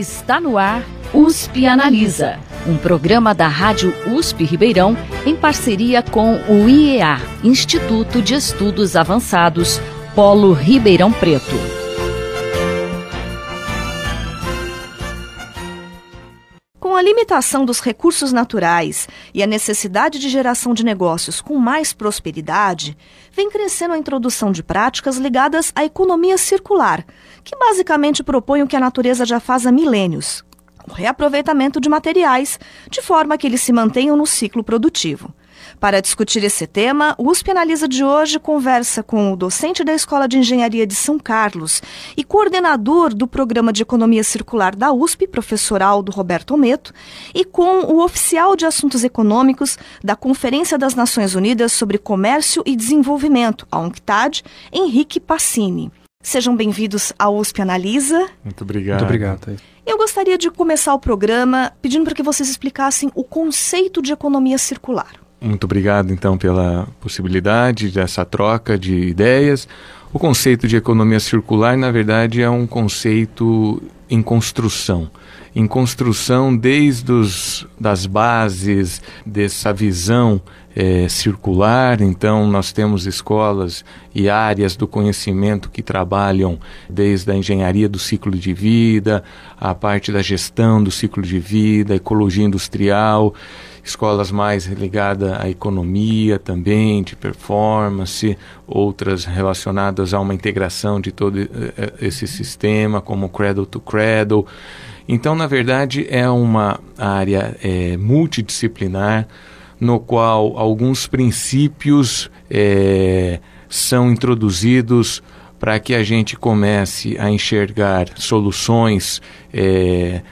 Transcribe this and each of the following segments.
Está no ar USP Analisa, um programa da Rádio USP Ribeirão em parceria com o IEA, Instituto de Estudos Avançados, Polo Ribeirão Preto. A limitação dos recursos naturais e a necessidade de geração de negócios com mais prosperidade, vem crescendo a introdução de práticas ligadas à economia circular, que basicamente propõe o que a natureza já faz há milênios: o reaproveitamento de materiais, de forma que eles se mantenham no ciclo produtivo. Para discutir esse tema, o USP Analisa de hoje conversa com o docente da Escola de Engenharia de São Carlos e coordenador do Programa de Economia Circular da USP, professor Aldo Roberto Ometo, e com o oficial de Assuntos Econômicos da Conferência das Nações Unidas sobre Comércio e Desenvolvimento, a UNCTAD, Henrique Passini. Sejam bem-vindos ao USP Analisa. Muito obrigado. Muito obrigado. Eu gostaria de começar o programa pedindo para que vocês explicassem o conceito de economia circular. Muito obrigado, então, pela possibilidade dessa troca de ideias. O conceito de economia circular, na verdade, é um conceito em construção. Em construção desde os, das bases dessa visão é, circular. Então, nós temos escolas e áreas do conhecimento que trabalham desde a engenharia do ciclo de vida, a parte da gestão do ciclo de vida, ecologia industrial escolas mais ligadas à economia também, de performance, outras relacionadas a uma integração de todo eh, eh, esse sistema, como Cradle to Cradle. Então, na verdade, é uma área é, multidisciplinar no qual alguns princípios é, são introduzidos para que a gente comece a enxergar soluções é,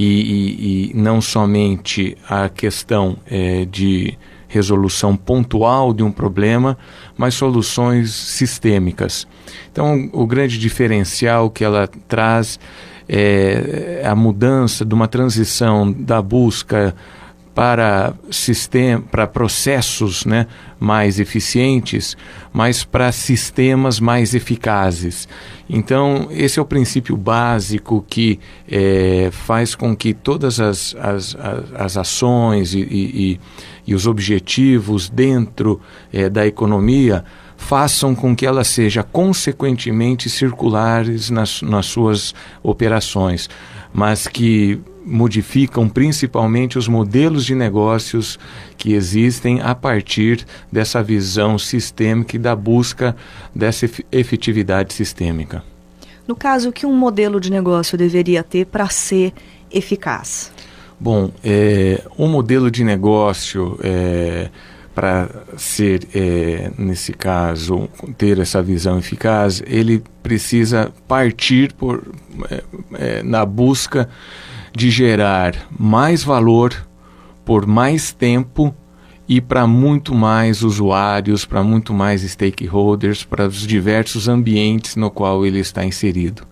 e, e, e não somente a questão é, de resolução pontual de um problema, mas soluções sistêmicas. Então, o grande diferencial que ela traz é a mudança de uma transição da busca para sistema, para processos né, mais eficientes, mas para sistemas mais eficazes. Então, esse é o princípio básico que é, faz com que todas as, as, as ações e, e, e, os objetivos dentro é, da economia façam com que ela seja consequentemente circulares nas, nas suas operações, mas que modificam principalmente os modelos de negócios que existem a partir dessa visão sistêmica e da busca dessa efetividade sistêmica. No caso, o que um modelo de negócio deveria ter para ser eficaz? Bom, é, um modelo de negócio é, para ser, é, nesse caso, ter essa visão eficaz, ele precisa partir por, é, é, na busca de gerar mais valor por mais tempo e para muito mais usuários, para muito mais stakeholders, para os diversos ambientes no qual ele está inserido.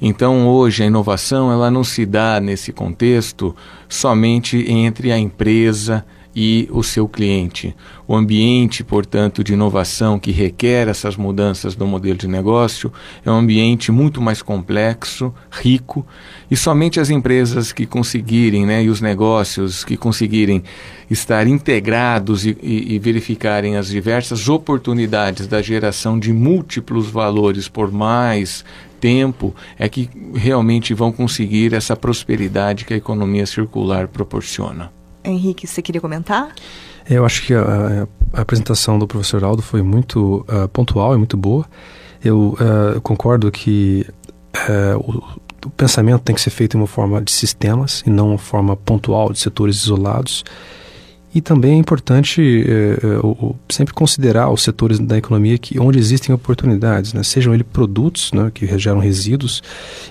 Então, hoje a inovação ela não se dá nesse contexto somente entre a empresa e o seu cliente. O ambiente, portanto, de inovação que requer essas mudanças do modelo de negócio é um ambiente muito mais complexo, rico, e somente as empresas que conseguirem, né, e os negócios que conseguirem estar integrados e, e, e verificarem as diversas oportunidades da geração de múltiplos valores por mais tempo é que realmente vão conseguir essa prosperidade que a economia circular proporciona. Henrique, você queria comentar? Eu acho que a, a apresentação do professor Aldo foi muito uh, pontual e muito boa. Eu uh, concordo que uh, o, o, pensamento tem que ser feito em uma forma de sistemas e não uma forma pontual de setores isolados. E também é importante é, é, sempre considerar os setores da economia que, onde existem oportunidades, né? sejam eles produtos né, que geram resíduos,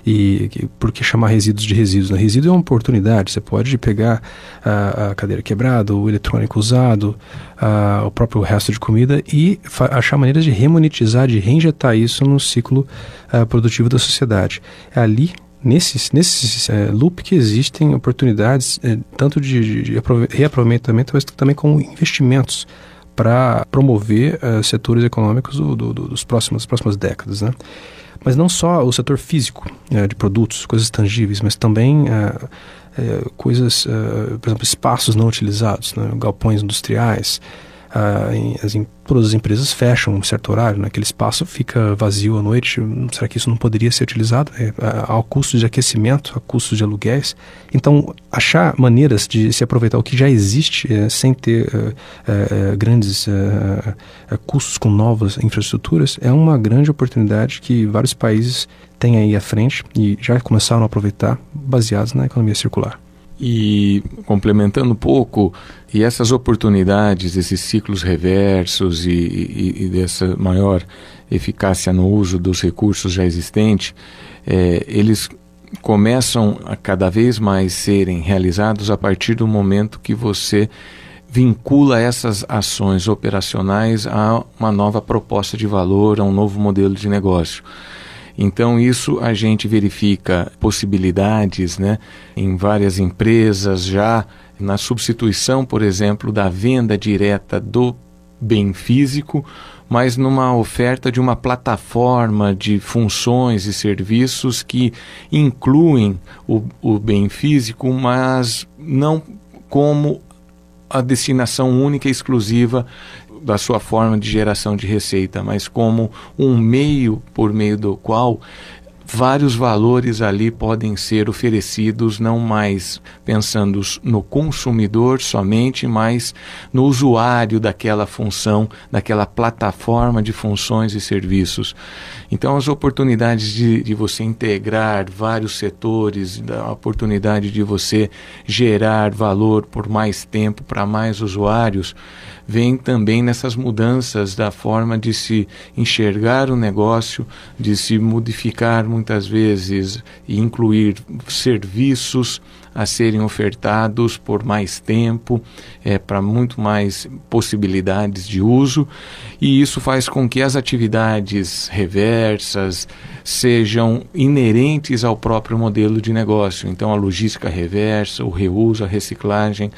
e que, por que chamar resíduos de resíduos? Né? Resíduo é uma oportunidade, você pode pegar a, a cadeira quebrada, o eletrônico usado, a, o próprio resto de comida e achar maneiras de remonetizar, de reinjetar isso no ciclo a, produtivo da sociedade. É ali nesse, nesse é, loop que existem oportunidades é, tanto de, de reaproveitamento, mas também com investimentos para promover uh, setores econômicos do, do, dos próximos, das próximas décadas. Né? Mas não só o setor físico é, de produtos, coisas tangíveis, mas também é, é, coisas, é, por exemplo, espaços não utilizados, né, galpões industriais, ah, as, todas as empresas fecham um certo horário, né? aquele espaço fica vazio à noite. Será que isso não poderia ser utilizado? É, ao custo de aquecimento, a custo de aluguéis. Então, achar maneiras de se aproveitar o que já existe é, sem ter é, grandes custos com novas infraestruturas é uma grande oportunidade que vários países têm aí à frente e já começaram a aproveitar baseados na economia circular. E complementando um pouco, e essas oportunidades, esses ciclos reversos e, e, e dessa maior eficácia no uso dos recursos já existentes, é, eles começam a cada vez mais serem realizados a partir do momento que você vincula essas ações operacionais a uma nova proposta de valor, a um novo modelo de negócio. Então, isso a gente verifica possibilidades né, em várias empresas já. Na substituição, por exemplo, da venda direta do bem físico, mas numa oferta de uma plataforma de funções e serviços que incluem o, o bem físico, mas não como a destinação única e exclusiva da sua forma de geração de receita, mas como um meio por meio do qual vários valores ali podem ser oferecidos, não mais pensando no consumidor somente, mas no usuário daquela função, daquela plataforma de funções e serviços. Então, as oportunidades de, de você integrar vários setores, a oportunidade de você gerar valor por mais tempo para mais usuários, vem também nessas mudanças da forma de se enxergar o negócio, de se modificar muitas vezes e incluir serviços a serem ofertados por mais tempo, é, para muito mais possibilidades de uso, e isso faz com que as atividades reversas sejam inerentes ao próprio modelo de negócio. Então, a logística reversa, o reuso, a reciclagem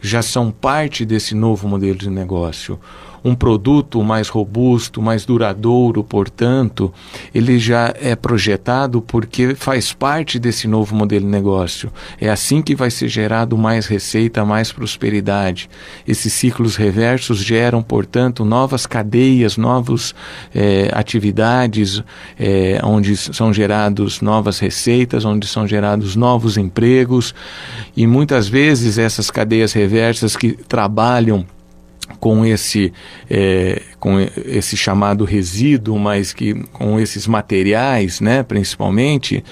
já são parte desse novo modelo de negócio um produto mais robusto, mais duradouro, portanto, ele já é projetado porque faz parte desse novo modelo de negócio. É assim que vai ser gerado mais receita, mais prosperidade. Esses ciclos reversos geram, portanto, novas cadeias, novas é, atividades, é, onde são gerados novas receitas, onde são gerados novos empregos, e muitas vezes essas cadeias reversas que trabalham com esse, é, com esse chamado resíduo, mas que com esses materiais, né, principalmente,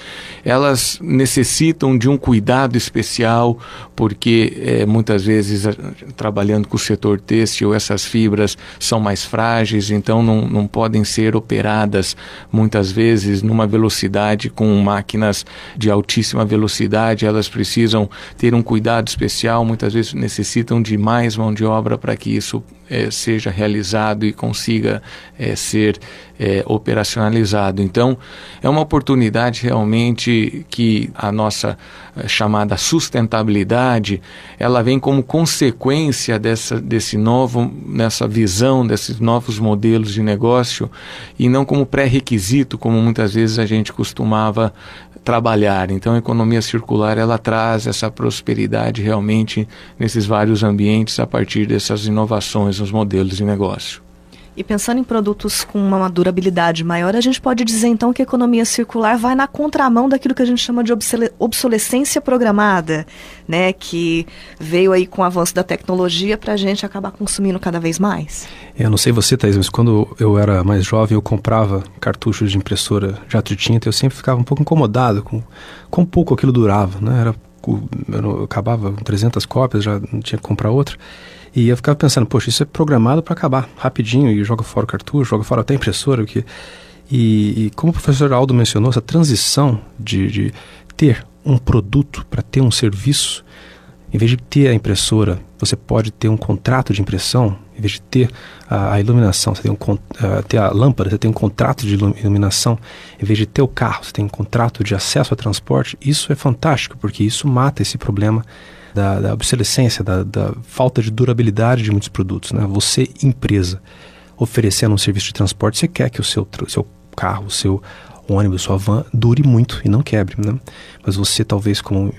elas necessitam de um cuidado especial, porque é, muitas vezes trabalhando com o setor têxtil, essas fibras são mais frágeis, então não, não podem ser operadas muitas vezes numa velocidade com máquinas de altíssima velocidade, elas precisam ter um cuidado especial, muitas vezes necessitam de mais mão de obra para que isso é, seja realizado e consiga é, ser é, operacionalizado. Então, é uma oportunidade realmente que a nossa é, chamada sustentabilidade, ela vem como consequência dessa, desse novo, nessa visão desses novos modelos de negócio e não como pré-requisito, como muitas vezes a gente costumava trabalhar. Então, a economia circular ela traz essa prosperidade realmente nesses vários ambientes a partir dessas inovações nos modelos de negócio. E pensando em produtos com uma durabilidade maior, a gente pode dizer então que a economia circular vai na contramão daquilo que a gente chama de obsolescência programada, né? Que veio aí com o avanço da tecnologia para a gente acabar consumindo cada vez mais. Eu não sei você, Thais, mas quando eu era mais jovem, eu comprava cartuchos de impressora jato de tinta, eu sempre ficava um pouco incomodado com quão pouco aquilo durava, né? Era, eu acabava 300 cópias, já tinha que comprar outra. E eu ficava pensando, poxa, isso é programado para acabar rapidinho e joga fora o cartucho, joga fora até a impressora. O que... E, e como o professor Aldo mencionou, essa transição de, de ter um produto para ter um serviço, em vez de ter a impressora, você pode ter um contrato de impressão, em vez de ter a, a iluminação, você tem um, uh, ter a lâmpada, você tem um contrato de iluminação, em vez de ter o carro, você tem um contrato de acesso a transporte. Isso é fantástico, porque isso mata esse problema da, da obsolescência, da, da, falta de durabilidade de muitos produtos. Né? Você, empresa, oferecendo um serviço de transporte, você quer que o seu, seu carro, o seu ônibus, sua van, dure muito e não quebre, né? Mas você, talvez, como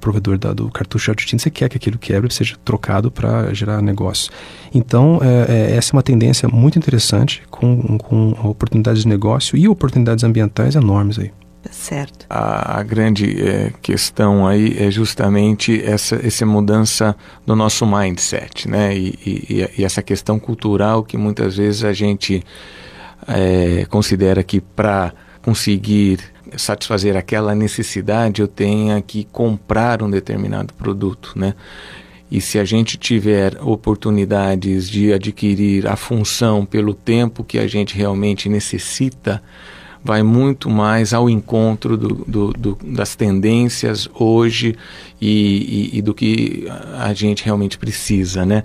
provedor da, do cartucho de tinta, você quer que aquilo quebre, seja trocado para gerar negócio. Então, é, é, essa é uma tendência muito interessante, com, com oportunidades de negócio e oportunidades ambientais enormes aí. Certo. A, a grande é, questão aí é justamente essa, essa mudança do nosso mindset, né? E, e, e essa questão cultural que muitas vezes a gente é, considera que para conseguir satisfazer aquela necessidade eu tenha que comprar um determinado produto, né? E se a gente tiver oportunidades de adquirir a função pelo tempo que a gente realmente necessita, vai muito mais ao encontro do, do, do, das tendências hoje e, e, e, do que a gente realmente precisa, né?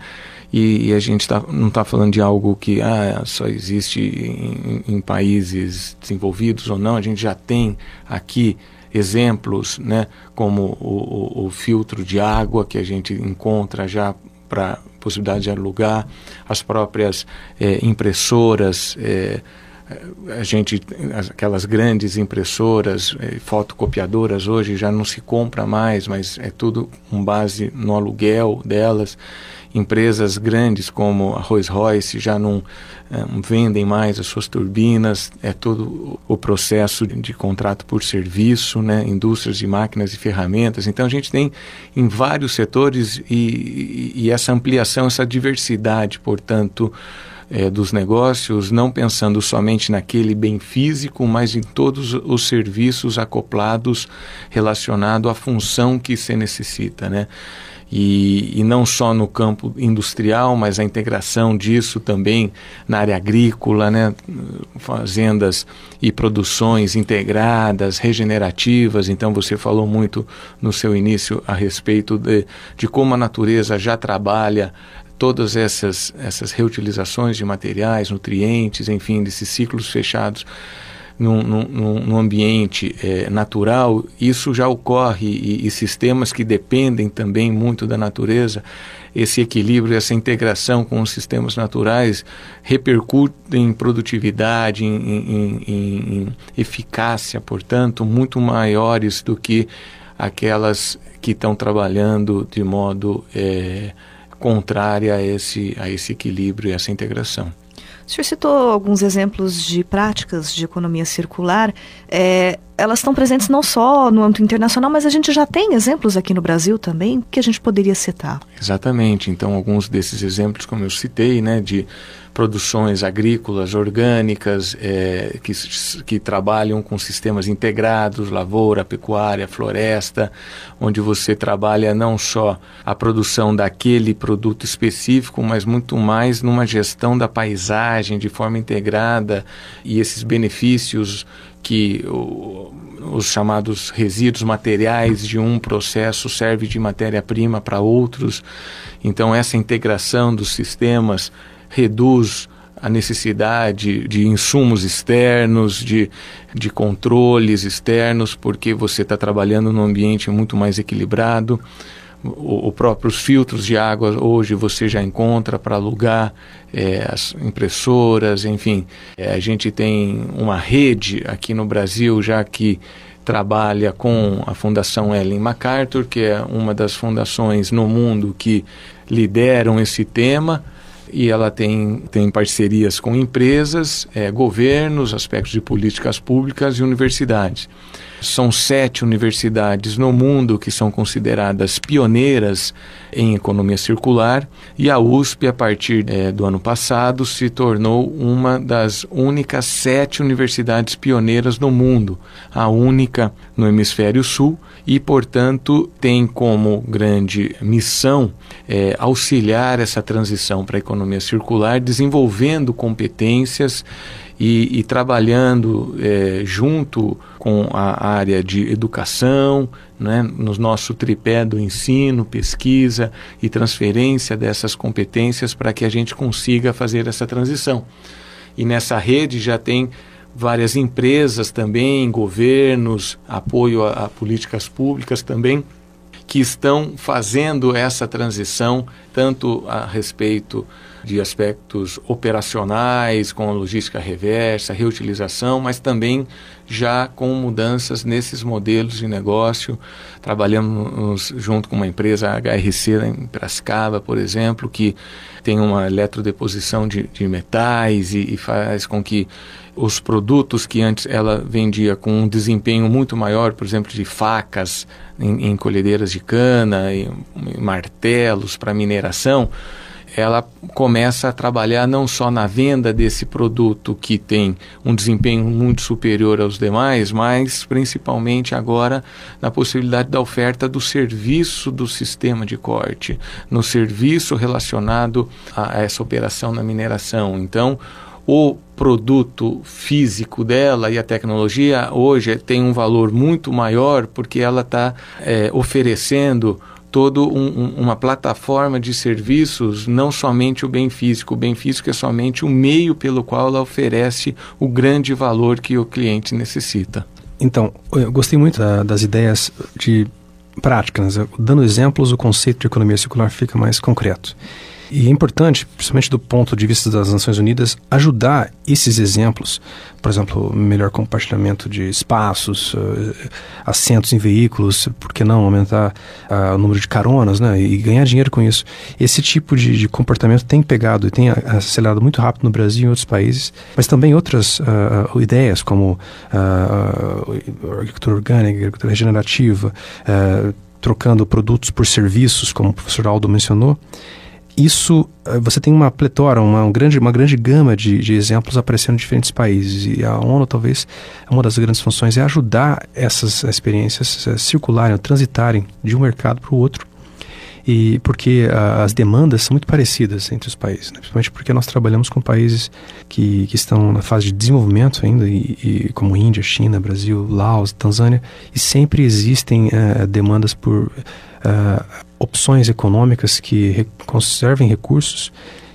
E, e a gente tá, não está falando de algo que ah, só existe em, em países desenvolvidos ou não, a gente já tem aqui exemplos, né, como o, o, o filtro de água que a gente encontra já para possibilidade de alugar, as próprias é, impressoras, é, a gente aquelas grandes impressoras eh, fotocopiadoras hoje já não se compra mais mas é tudo com base no aluguel delas. Empresas grandes como a Rolls Royce já não eh, vendem mais as suas turbinas. É todo o processo de contrato por serviço né? Indústrias de máquinas e ferramentas. Então a gente tem em vários setores e, e essa ampliação essa diversidade portanto é, dos negócios, não pensando somente naquele bem físico, mas em todos os serviços acoplados relacionados à função que se necessita, né? E, e, não só no campo industrial, mas a integração disso também na área agrícola, né? fazendas e produções integradas, regenerativas. Então, você falou muito no seu início a respeito de, de como a natureza já trabalha todas essas, essas reutilizações de materiais, nutrientes, enfim, desses ciclos fechados num, num, num ambiente é, natural, isso já ocorre e, e, sistemas que dependem também muito da natureza, esse equilíbrio, essa integração com os sistemas naturais repercutem em produtividade, em, em, em eficácia, portanto, muito maiores do que aquelas que estão trabalhando de modo é, contrária a esse, a esse equilíbrio e essa integração. O senhor citou alguns exemplos de práticas de economia circular. É, elas estão presentes não só no âmbito internacional, mas a gente já tem exemplos aqui no Brasil também que a gente poderia citar. Exatamente. Então, alguns desses exemplos, como eu citei, né, de produções agrícolas orgânicas é, que, que trabalham com sistemas integrados, lavoura, pecuária, floresta, onde você trabalha não só a produção daquele produto específico, mas muito mais numa gestão da paisagem de forma integrada e esses benefícios que o, os chamados resíduos materiais de um processo serve de matéria-prima para outros. Então essa integração dos sistemas reduz a necessidade de insumos externos, de, de controles externos, porque você está trabalhando num ambiente muito mais equilibrado. O, o próprios filtros de água hoje você já encontra para alugar é, as impressoras, enfim. É, a gente tem uma rede aqui no Brasil já que trabalha com a Fundação Ellen MacArthur, que é uma das fundações no mundo que lideram esse tema e ela tem, tem parcerias com empresas, é, governos, aspectos de políticas públicas e universidades. São sete universidades no mundo que são consideradas pioneiras em economia circular e a USP, a partir é, do ano passado, se tornou uma das únicas sete universidades pioneiras no mundo, a única no hemisfério sul e, portanto, tem como grande missão é, auxiliar essa transição para a economia circular, desenvolvendo competências e, e trabalhando é, junto com a área de educação, né, no nosso tripé do ensino, pesquisa e transferência dessas competências para que a gente consiga fazer essa transição. E nessa rede já tem várias empresas também, governos, apoio a, a políticas públicas também, que estão fazendo essa transição, tanto a respeito de aspectos operacionais, com a logística reversa, reutilização, mas também já com mudanças nesses modelos de negócio. Trabalhamos junto com uma empresa HRC em Piracicaba, por exemplo, que tem uma eletrodeposição de, de metais e, e faz com que os produtos que antes ela vendia com um desempenho muito maior, por exemplo, de facas em, em colhedeiras de cana, e martelos para mineração, ela começa a trabalhar não só na venda desse produto que tem um desempenho muito superior aos demais, mas principalmente agora na possibilidade da oferta do serviço do sistema de corte, no serviço relacionado a essa operação na mineração. Então, o produto físico dela e a tecnologia hoje tem um valor muito maior porque ela está é, oferecendo toda um, uma plataforma de serviços, não somente o bem físico. O bem físico é somente o meio pelo qual ela oferece o grande valor que o cliente necessita. Então, eu gostei muito da, das ideias de práticas. Dando exemplos, o conceito de economia circular fica mais concreto. E é importante, principalmente do ponto de vista das Nações Unidas, ajudar esses exemplos, por exemplo, melhor compartilhamento de espaços, uh, assentos em veículos, por que não aumentar uh, o número de caronas né, e ganhar dinheiro com isso. Esse tipo de, de, comportamento tem pegado e tem acelerado muito rápido no Brasil e em outros países, mas também outras uh, ideias como agricultura orgânica, agricultura regenerativa, trocando produtos por serviços, como o professor Aldo mencionou isso eh, você tem uma pletora, uma, um grande, uma grande gama de, de, exemplos aparecendo em diferentes países. E a ONU, talvez, uma das grandes funções é ajudar essas experiências a circularem, a transitarem de um mercado para o outro. E porque a, as demandas são muito parecidas entre os países, né? principalmente porque nós trabalhamos com países que, que estão na fase de desenvolvimento ainda, e, e como Índia, China, Brasil, Laos, Tanzânia, e sempre existem uh, demandas por uh, opções econômicas que conservem recursos,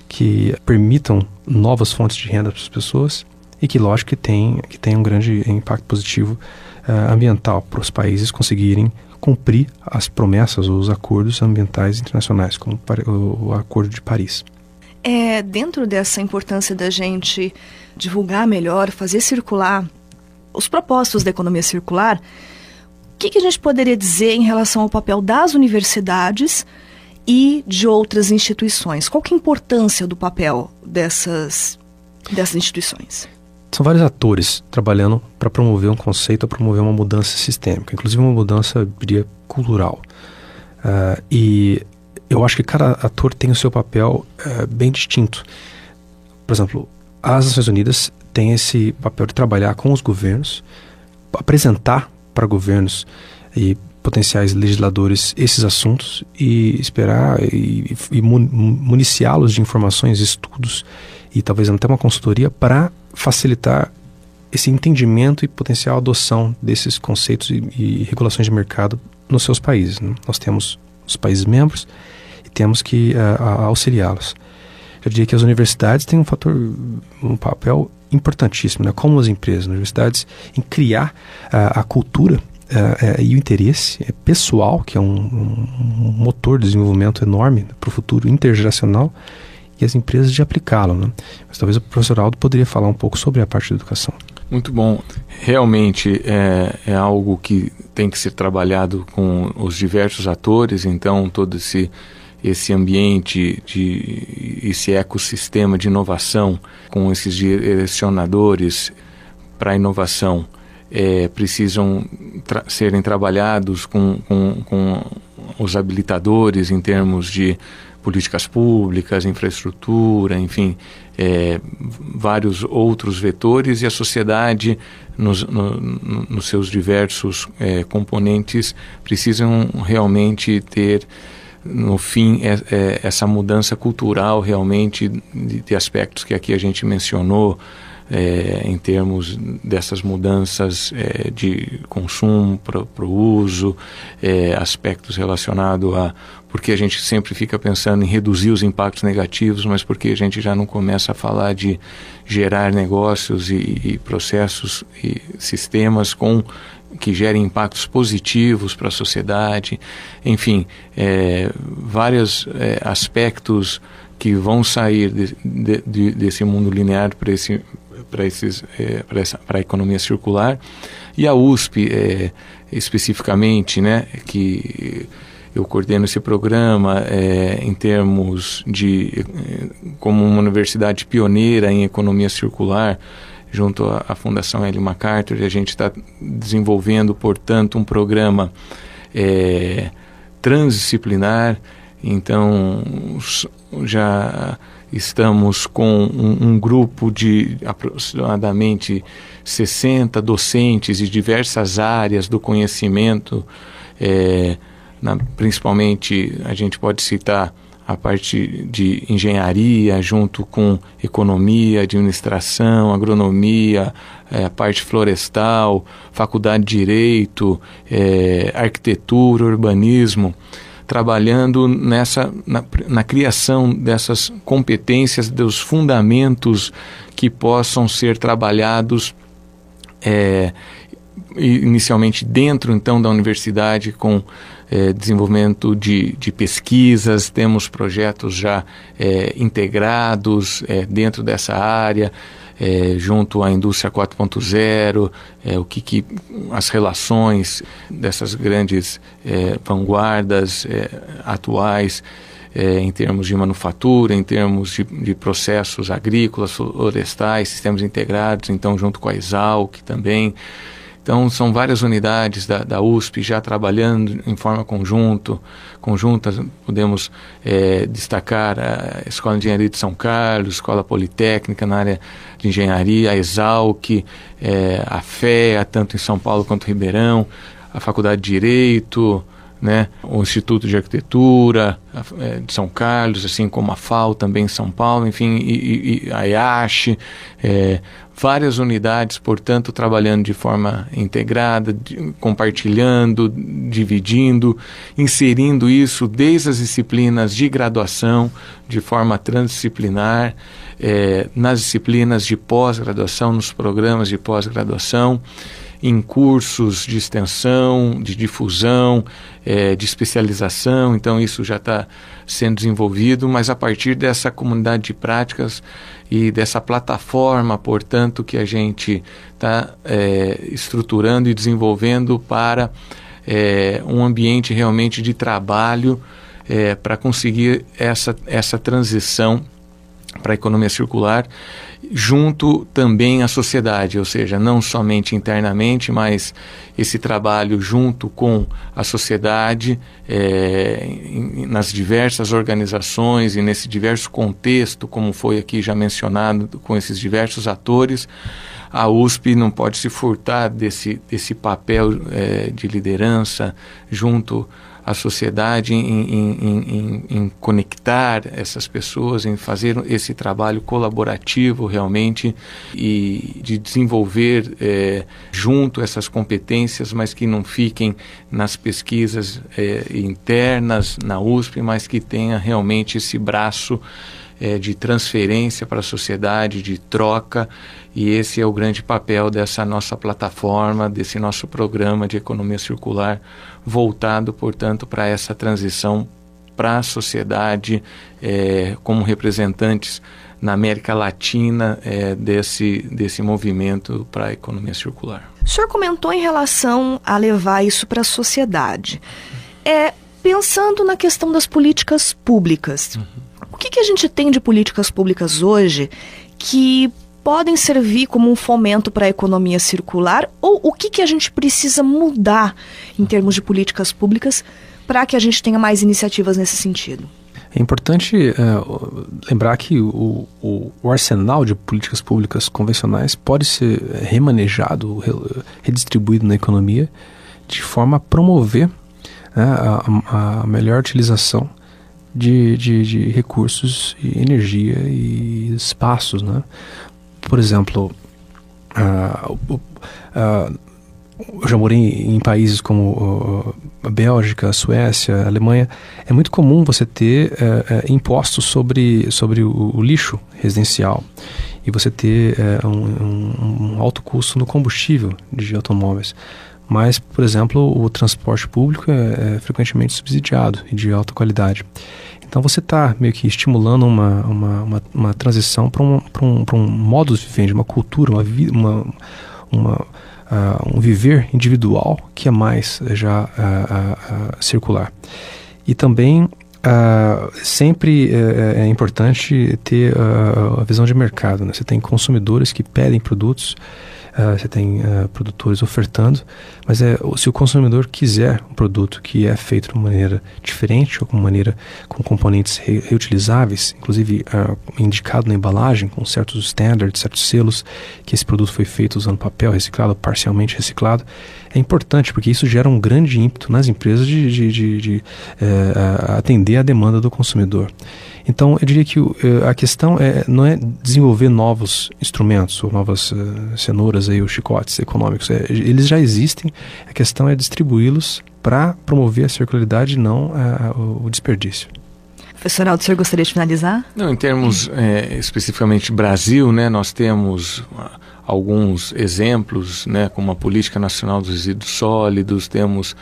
que permitam novas fontes de renda para as pessoas e que, lógico, que tem, que tem um grande impacto positivo uh, ambiental para os países conseguirem cumprir as promessas ou os acordos ambientais internacionais, como o, Acordo de Paris. É, dentro dessa importância da gente divulgar melhor, fazer circular os propósitos da economia circular, que, que a gente poderia dizer em relação ao papel das universidades e de outras instituições? Qual que é a importância do papel dessas, dessas instituições? São vários atores trabalhando para promover um conceito, para promover uma mudança sistêmica, inclusive uma mudança, eu diria, cultural. Uh, e eu acho que cada ator tem o seu papel uh, bem distinto. Por exemplo, as Nações Unidas têm esse papel de trabalhar com os governos, apresentar para governos e potenciais legisladores esses assuntos e esperar e, e municiá-los de informações, estudos e talvez até uma consultoria para facilitar esse entendimento e potencial adoção desses conceitos e, e regulações de mercado nos seus países. Né? Nós temos os países membros e temos que uh, auxiliá-los. Eu diria que as universidades têm um fator, um papel importantíssimo, né? como as empresas, as universidades, em criar uh, a cultura uh, uh, e o interesse pessoal, que é um, um motor de desenvolvimento enorme para o futuro intergeracional, e as empresas de aplicá-lo. Né? Mas talvez o professor Aldo poderia falar um pouco sobre a parte da educação. Muito bom. Realmente é, é algo que tem que ser trabalhado com os diversos atores, então todo esse esse ambiente de esse ecossistema de inovação com esses direcionadores para inovação é, precisam tra serem trabalhados com, com, com os habilitadores em termos de políticas públicas, infraestrutura, enfim, é, vários outros vetores e a sociedade nos, no, nos seus diversos é, componentes precisam realmente ter no fim, é, é, essa mudança cultural realmente de, de, aspectos que aqui a gente mencionou, é, em termos dessas mudanças é, de consumo para o uso, é, aspectos relacionados a. Porque a gente sempre fica pensando em reduzir os impactos negativos, mas porque a gente já não começa a falar de gerar negócios e, e processos e sistemas com que gerem impactos positivos para a sociedade, enfim, é, vários é, aspectos que vão sair de, de, de, desse mundo linear para esse para esses é, para a economia circular. E a USP é, especificamente né que eu coordeno esse programa é, em termos de é, como uma universidade pioneira em economia circular junto à, à Fundação Ellen MacArthur e a gente está desenvolvendo portanto um programa é, transdisciplinar. Então já estamos com um, um, grupo de aproximadamente 60 docentes de diversas áreas do conhecimento é, na, principalmente a gente pode citar a parte de engenharia, junto com economia, administração, agronomia, é, a parte florestal, faculdade de direito, é, arquitetura, urbanismo, trabalhando nessa na, na criação dessas competências, dos fundamentos que possam ser trabalhados é, inicialmente dentro então da universidade com é, desenvolvimento de, de, pesquisas, temos projetos já é, integrados é, dentro dessa área, é, junto à indústria 4.0, é, o que, que, as relações dessas grandes é, vanguardas atuais em termos de manufatura, em termos de, de processos agrícolas, florestais, sistemas integrados, então junto com a Exalc também. Então, são várias unidades da, da USP já trabalhando em forma conjunto, conjunta. Podemos é, destacar a Escola de Engenharia de São Carlos, Escola Politécnica na área de engenharia, a Exalc, é, a FEA, tanto em São Paulo quanto em Ribeirão, a Faculdade de Direito, né, o Instituto de Arquitetura é, de São Carlos, assim como a FAO também em São Paulo, enfim, e, e a IASH, é, várias unidades, portanto, trabalhando de forma integrada, de, compartilhando, dividindo, inserindo isso desde as disciplinas de graduação, de forma transdisciplinar, é, nas disciplinas de pós-graduação, nos programas de pós-graduação em cursos de extensão, de difusão, é, de especialização, então isso já está sendo desenvolvido, mas a partir dessa comunidade de práticas e dessa plataforma, portanto, que a gente está é, estruturando e desenvolvendo para é, um ambiente realmente de trabalho é, para conseguir essa, essa transição para a economia circular junto também à sociedade, ou seja, não somente internamente, mas esse trabalho junto com a sociedade, é, nas diversas organizações e nesse diverso contexto, como foi aqui já mencionado, com esses diversos atores, a USP não pode se furtar desse, desse papel é, de liderança junto a sociedade em, em, em, em, conectar essas pessoas, em fazer esse trabalho colaborativo realmente e de desenvolver é, junto essas competências, mas que não fiquem nas pesquisas é, internas na USP, mas que tenha realmente esse braço é, de transferência para a sociedade, de troca, e esse é o grande papel dessa nossa plataforma, desse nosso programa de economia circular, voltado, portanto, para essa transição para a sociedade é, como representantes na América Latina é, desse, desse movimento para a economia circular. O senhor comentou em relação a levar isso para a sociedade. É, pensando na questão das políticas públicas, uhum. Que, que a gente tem de políticas públicas hoje que podem servir como um fomento para a economia circular? Ou o que, que a gente precisa mudar em termos de políticas públicas para que a gente tenha mais iniciativas nesse sentido? É importante uh, lembrar que o, o, o, arsenal de políticas públicas convencionais pode ser remanejado, redistribuído na economia de forma a promover né, a, a melhor utilização de, de, de recursos e energia e espaços, né? Por exemplo, uh, uh, eu já morei em, países como a Bélgica, a Suécia, a Alemanha. É muito comum você ter uh, impostos sobre, sobre o, o, lixo residencial e você ter um, um, um alto custo no combustível de automóveis. Mas, por exemplo, o transporte público é, é frequentemente subsidiado e de alta qualidade. Então você está meio que estimulando uma, uma, uma, uma transição para um, um, um modo de viver, uma cultura, uma, uma, uma uh, um viver individual que é mais já uh, uh, circular. E também sempre é, é, importante ter a visão de mercado. Né? Você tem consumidores que pedem produtos uh, você tem uh, produtores ofertando, mas é, se o consumidor quiser um produto que é feito de uma maneira diferente ou com maneira com componentes re reutilizáveis, inclusive uh, indicado na embalagem com certos standards, certos selos, que esse produto foi feito usando papel reciclado, parcialmente reciclado, é importante porque isso gera um grande ímpeto nas empresas de, de, de, de atender a demanda do consumidor. Então, eu diria que eh, a questão é, não é desenvolver novos instrumentos ou novas uh, cenouras aí, ou chicotes econômicos. É, eles já existem, a questão é distribuí-los para promover a circularidade e não uh, o desperdício. Professor Aldo, o senhor gostaria de finalizar? Não, em termos é, especificamente Brasil, né, nós temos alguns exemplos, né, como a Política Nacional dos Resíduos Sólidos, temos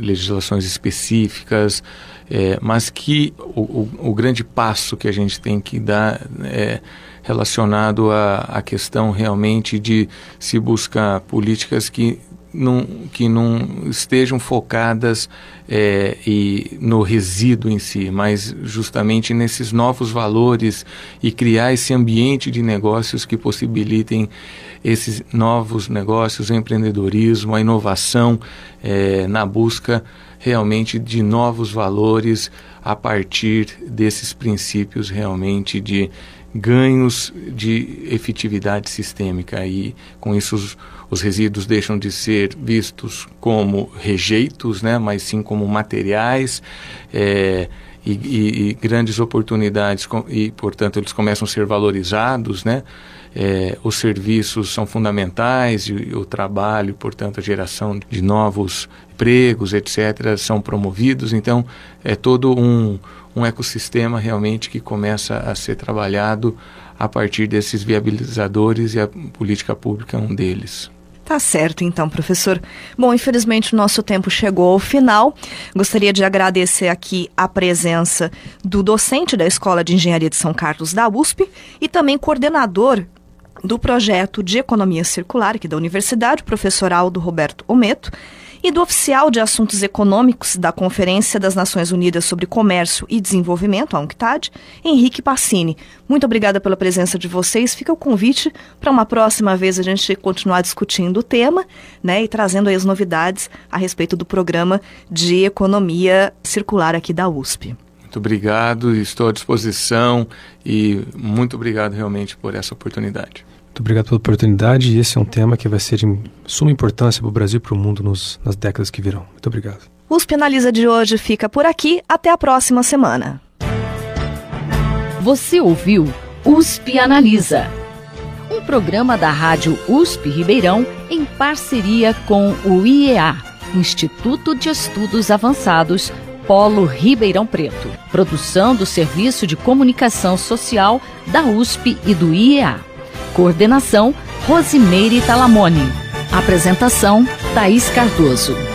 legislações específicas, é, mas que o, o, o, grande passo que a gente tem que dar é relacionado à, questão realmente de se buscar políticas que não, que não estejam focadas é, e no resíduo em si, mas justamente nesses novos valores e criar esse ambiente de negócios que possibilitem esses novos negócios, o empreendedorismo, a inovação é, na busca realmente de novos valores a partir desses princípios realmente de ganhos de efetividade sistêmica. E com isso os, os resíduos deixam de ser vistos como rejeitos, né, mas sim como materiais é, e, e, e, grandes oportunidades e portanto eles começam a ser valorizados, né, é, os serviços são fundamentais e, e o trabalho, portanto a geração de novos empregos, etc., são promovidos. Então, é todo um, um ecossistema realmente que começa a ser trabalhado a partir desses viabilizadores e a política pública é um deles. Tá certo, então, professor. Bom, infelizmente o nosso tempo chegou ao final. Gostaria de agradecer aqui a presença do docente da Escola de Engenharia de São Carlos da USP e também coordenador do projeto de Economia Circular aqui da Universidade, professor Aldo Roberto Ometo e do oficial de assuntos econômicos da Conferência das Nações Unidas sobre Comércio e Desenvolvimento, a UNCTAD, Henrique Passini. Muito obrigada pela presença de vocês. Fica o convite para uma próxima vez a gente continuar discutindo o tema, né, e trazendo aí as novidades a respeito do programa de economia circular aqui da USP. Muito obrigado, estou à disposição e muito obrigado realmente por essa oportunidade. Muito obrigado pela oportunidade e esse é um tema que vai ser de suma importância para o Brasil e para o mundo nos, nas décadas que virão. Muito obrigado. O USP Analisa de hoje fica por aqui. Até a próxima semana. Você ouviu USP Analisa, um programa da Rádio USP Ribeirão em parceria com o IEA, Instituto de Estudos Avançados, Polo Ribeirão Preto. Produção do Serviço de Comunicação Social da USP e do IEA. Coordenação Rosimeire Talamone. Apresentação Thaís Cardoso.